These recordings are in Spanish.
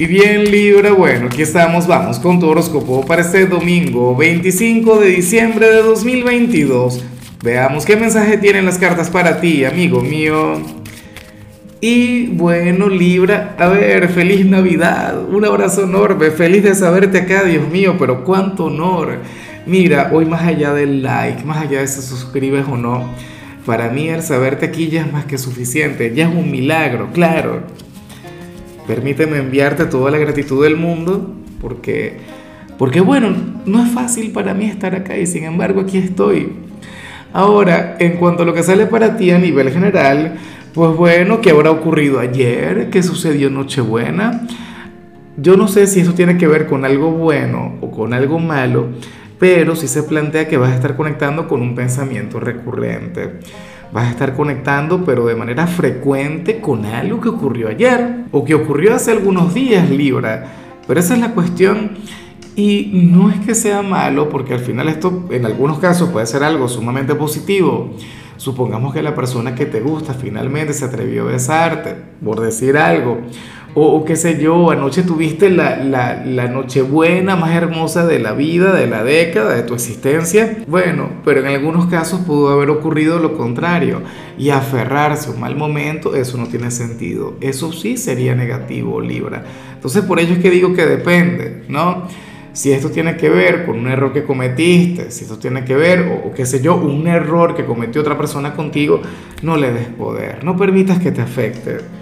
Y bien Libra, bueno, aquí estamos, vamos con tu horóscopo para este domingo 25 de diciembre de 2022. Veamos qué mensaje tienen las cartas para ti, amigo mío. Y bueno, Libra, a ver, feliz Navidad, un abrazo enorme, feliz de saberte acá, Dios mío, pero cuánto honor. Mira, hoy más allá del like, más allá de si suscribes o no, para mí el saberte aquí ya es más que suficiente, ya es un milagro, claro. Permíteme enviarte toda la gratitud del mundo porque, porque bueno, no es fácil para mí estar acá y sin embargo aquí estoy. Ahora, en cuanto a lo que sale para ti a nivel general, pues bueno, ¿qué habrá ocurrido ayer? ¿Qué sucedió en Nochebuena? Yo no sé si eso tiene que ver con algo bueno o con algo malo, pero sí se plantea que vas a estar conectando con un pensamiento recurrente vas a estar conectando, pero de manera frecuente, con algo que ocurrió ayer o que ocurrió hace algunos días, Libra. Pero esa es la cuestión. Y no es que sea malo, porque al final esto en algunos casos puede ser algo sumamente positivo. Supongamos que la persona que te gusta finalmente se atrevió a besarte, por decir algo o, qué sé yo, anoche tuviste la, la, la nochebuena más hermosa de la vida, de la década, de tu existencia. Bueno, pero en algunos casos pudo haber ocurrido lo contrario. Y aferrarse a un mal momento, eso no tiene sentido. Eso sí sería negativo, Libra. Entonces por ello es que digo que depende, ¿no? si esto tiene que ver con un error que cometiste, si esto tiene que ver, o, o, qué sé yo, un error que cometió otra persona contigo, no le des poder, no permitas que te afecte.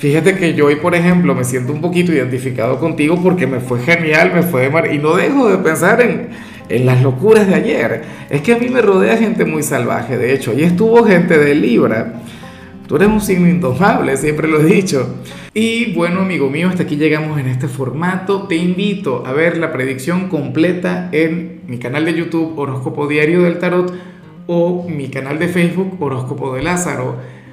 Fíjate que yo hoy, por ejemplo, me siento un poquito identificado contigo porque me fue genial, me fue de mar... Y no dejo de pensar en, en las locuras de ayer. Es que a mí me rodea gente muy salvaje, de hecho. Allí estuvo gente de Libra. Tú eres un signo indomable, siempre lo he dicho. Y bueno, amigo mío, hasta aquí llegamos en este formato. Te invito a ver la predicción completa en mi canal de YouTube Horóscopo Diario del Tarot o mi canal de Facebook Horóscopo de Lázaro.